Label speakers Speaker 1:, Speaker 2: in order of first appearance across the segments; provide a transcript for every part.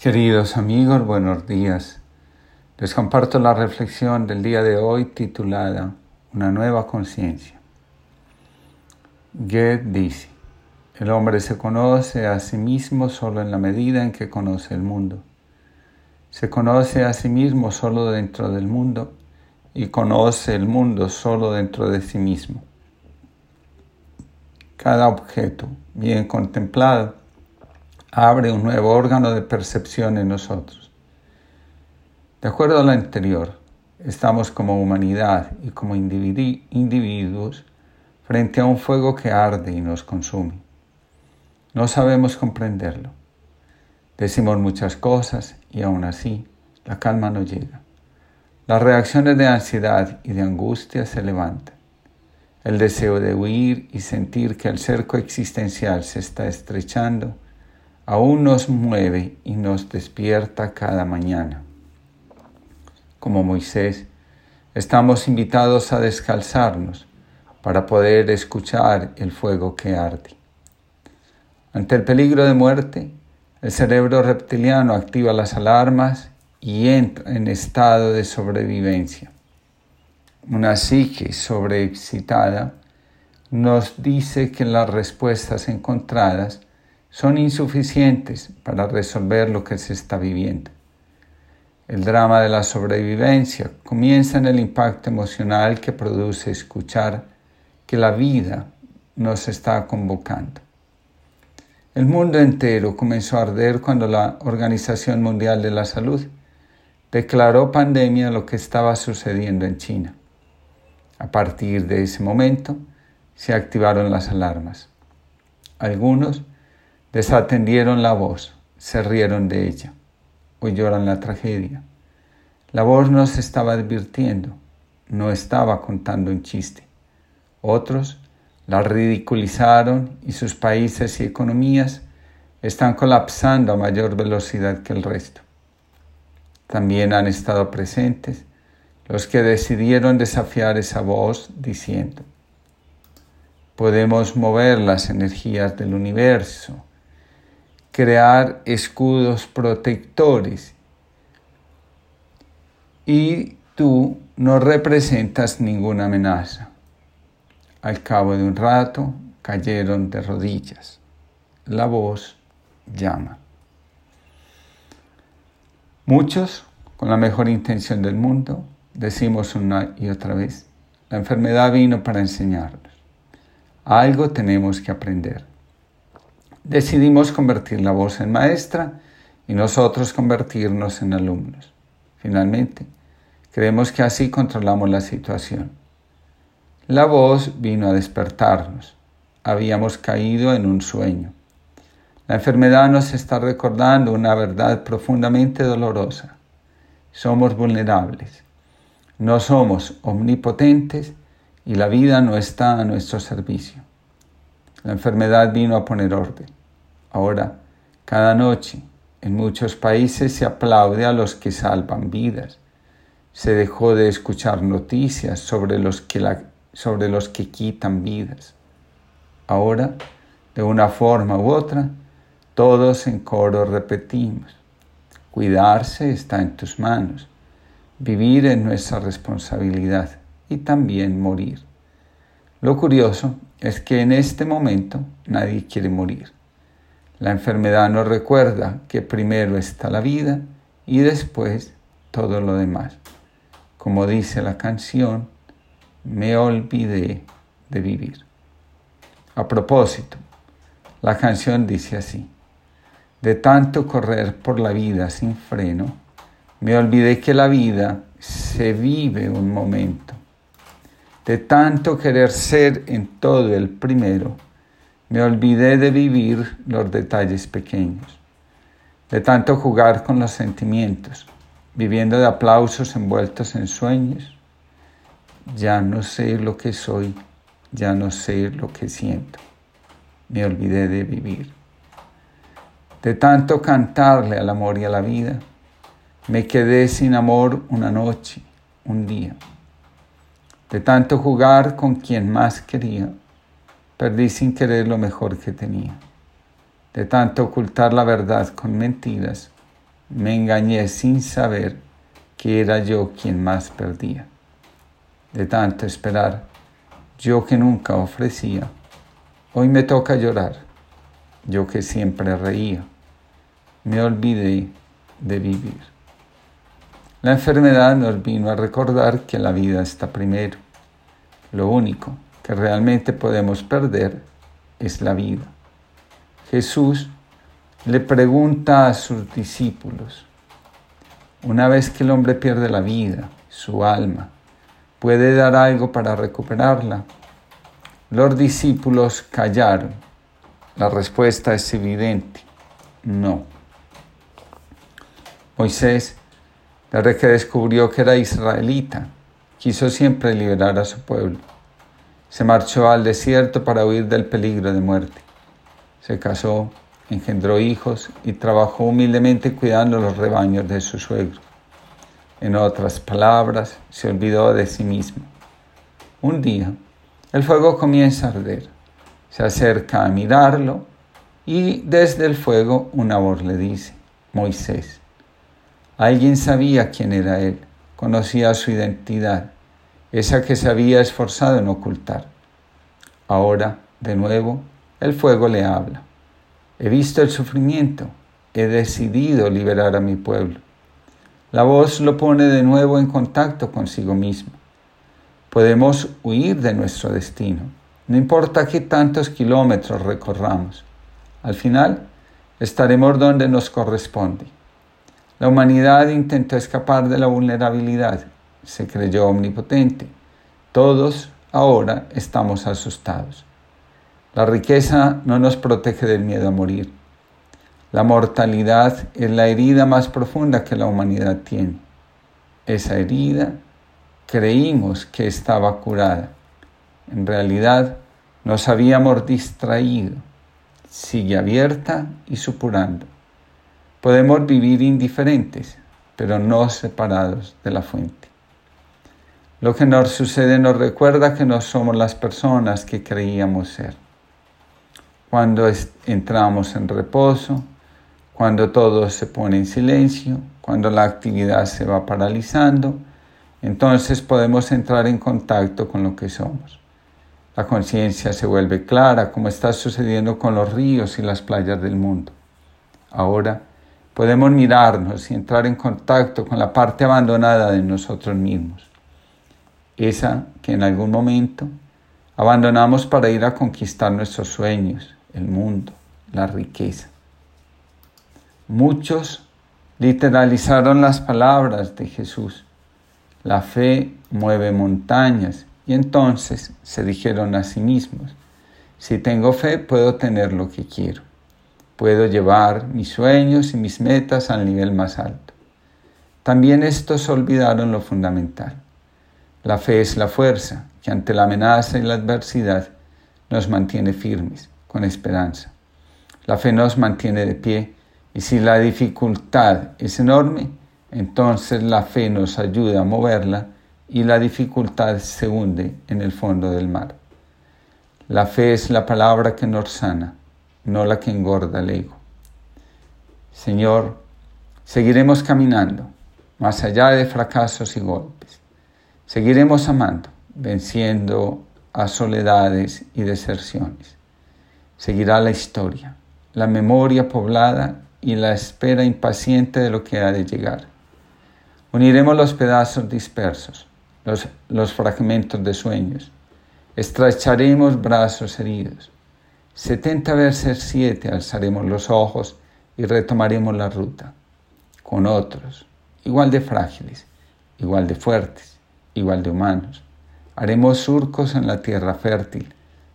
Speaker 1: Queridos amigos, buenos días. Les comparto la reflexión del día de hoy titulada Una nueva conciencia. Goethe dice, el hombre se conoce a sí mismo solo en la medida en que conoce el mundo. Se conoce a sí mismo solo dentro del mundo y conoce el mundo solo dentro de sí mismo. Cada objeto bien contemplado abre un nuevo órgano de percepción en nosotros. De acuerdo a lo anterior, estamos como humanidad y como individuos frente a un fuego que arde y nos consume. No sabemos comprenderlo. Decimos muchas cosas y aún así la calma no llega. Las reacciones de ansiedad y de angustia se levantan. El deseo de huir y sentir que el cerco existencial se está estrechando aún nos mueve y nos despierta cada mañana. Como Moisés, estamos invitados a descalzarnos para poder escuchar el fuego que arde. Ante el peligro de muerte, el cerebro reptiliano activa las alarmas y entra en estado de sobrevivencia una psique sobreexcitada, nos dice que las respuestas encontradas son insuficientes para resolver lo que se está viviendo. El drama de la sobrevivencia comienza en el impacto emocional que produce escuchar que la vida nos está convocando. El mundo entero comenzó a arder cuando la Organización Mundial de la Salud declaró pandemia lo que estaba sucediendo en China. A partir de ese momento se activaron las alarmas. Algunos desatendieron la voz, se rieron de ella, oyeron la tragedia. La voz nos estaba advirtiendo, no estaba contando un chiste. Otros la ridiculizaron y sus países y economías están colapsando a mayor velocidad que el resto. También han estado presentes los que decidieron desafiar esa voz diciendo, podemos mover las energías del universo, crear escudos protectores y tú no representas ninguna amenaza. Al cabo de un rato cayeron de rodillas. La voz llama. Muchos, con la mejor intención del mundo, decimos una y otra vez, la enfermedad vino para enseñarnos. Algo tenemos que aprender. Decidimos convertir la voz en maestra y nosotros convertirnos en alumnos. Finalmente, creemos que así controlamos la situación. La voz vino a despertarnos. Habíamos caído en un sueño. La enfermedad nos está recordando una verdad profundamente dolorosa. Somos vulnerables no somos omnipotentes y la vida no está a nuestro servicio. La enfermedad vino a poner orden. Ahora, cada noche, en muchos países se aplaude a los que salvan vidas. Se dejó de escuchar noticias sobre los que, sobre los que quitan vidas. Ahora, de una forma u otra, todos en coro repetimos, cuidarse está en tus manos Vivir es nuestra responsabilidad y también morir. Lo curioso es que en este momento nadie quiere morir. La enfermedad nos recuerda que primero está la vida y después todo lo demás. Como dice la canción, me olvidé de vivir. A propósito, la canción dice así, de tanto correr por la vida sin freno, me olvidé que la vida se vive un momento. De tanto querer ser en todo el primero, me olvidé de vivir los detalles pequeños. De tanto jugar con los sentimientos, viviendo de aplausos envueltos en sueños, ya no sé lo que soy, ya no sé lo que siento. Me olvidé de vivir. De tanto cantarle al amor y a la vida, me quedé sin amor una noche, un día. De tanto jugar con quien más quería, perdí sin querer lo mejor que tenía. De tanto ocultar la verdad con mentiras, me engañé sin saber que era yo quien más perdía. De tanto esperar, yo que nunca ofrecía, hoy me toca llorar, yo que siempre reía, me olvidé de vivir. La enfermedad nos vino a recordar que la vida está primero. Lo único que realmente podemos perder es la vida. Jesús le pregunta a sus discípulos, una vez que el hombre pierde la vida, su alma, ¿puede dar algo para recuperarla? Los discípulos callaron. La respuesta es evidente, no. Moisés, desde que descubrió que era israelita, quiso siempre liberar a su pueblo. Se marchó al desierto para huir del peligro de muerte. Se casó engendró hijos y trabajó humildemente cuidando los rebaños de su suegro. En otras palabras, se olvidó de sí mismo. Un día, el fuego comienza a arder. Se acerca a mirarlo y desde el fuego una voz le dice, Moisés. Alguien sabía quién era él, conocía su identidad, esa que se había esforzado en ocultar. Ahora, de nuevo, el fuego le habla. He visto el sufrimiento, he decidido liberar a mi pueblo. La voz lo pone de nuevo en contacto consigo mismo. Podemos huir de nuestro destino, no importa qué tantos kilómetros recorramos. Al final, estaremos donde nos corresponde. La humanidad intentó escapar de la vulnerabilidad, se creyó omnipotente. Todos ahora estamos asustados. La riqueza no nos protege del miedo a morir. La mortalidad es la herida más profunda que la humanidad tiene. Esa herida creímos que estaba curada. En realidad nos habíamos distraído. Sigue abierta y supurando. Podemos vivir indiferentes, pero no separados de la fuente. Lo que nos sucede nos recuerda que no somos las personas que creíamos ser cuando entramos en reposo, cuando todo se pone en silencio, cuando la actividad se va paralizando, entonces podemos entrar en contacto con lo que somos. La conciencia se vuelve clara, como está sucediendo con los ríos y las playas del mundo. Ahora podemos mirarnos y entrar en contacto con la parte abandonada de nosotros mismos, esa que en algún momento abandonamos para ir a conquistar nuestros sueños, el mundo, la riqueza. Muchos literalizaron las palabras de Jesús. La fe mueve montañas y entonces se dijeron a sí mismos, si tengo fe puedo tener lo que quiero. Puedo llevar mis sueños y mis metas al nivel más alto. También estos olvidaron lo fundamental. La fe es la fuerza que ante la amenaza y la adversidad nos mantiene firmes con esperanza. La fe nos mantiene de pie y si la dificultad es enorme, entonces la fe nos ayuda a moverla y la dificultad se hunde en el fondo del mar. La fe es la palabra que nos sana, no la que engorda el ego. Señor, seguiremos caminando más allá de fracasos y golpes. Seguiremos amando, venciendo a soledades y deserciones seguirá la historia, la memoria poblada y la espera impaciente de lo que ha de llegar. Uniremos los pedazos dispersos, los, los fragmentos de sueños, estrecharemos brazos heridos. Setenta veces siete alzaremos los ojos y retomaremos la ruta, con otros, igual de frágiles, igual de fuertes, igual de humanos. Haremos surcos en la tierra fértil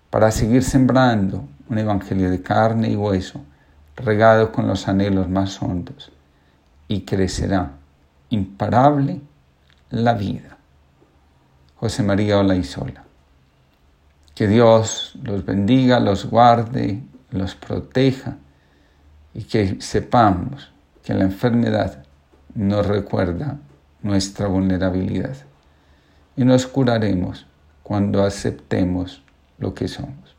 Speaker 1: para seguir sembrando un evangelio de carne y hueso, regado con los anhelos más hondos, y crecerá imparable la vida. José María Olaizola. Que Dios los bendiga, los guarde, los proteja y que sepamos que la enfermedad nos recuerda nuestra vulnerabilidad y nos curaremos cuando aceptemos lo que somos.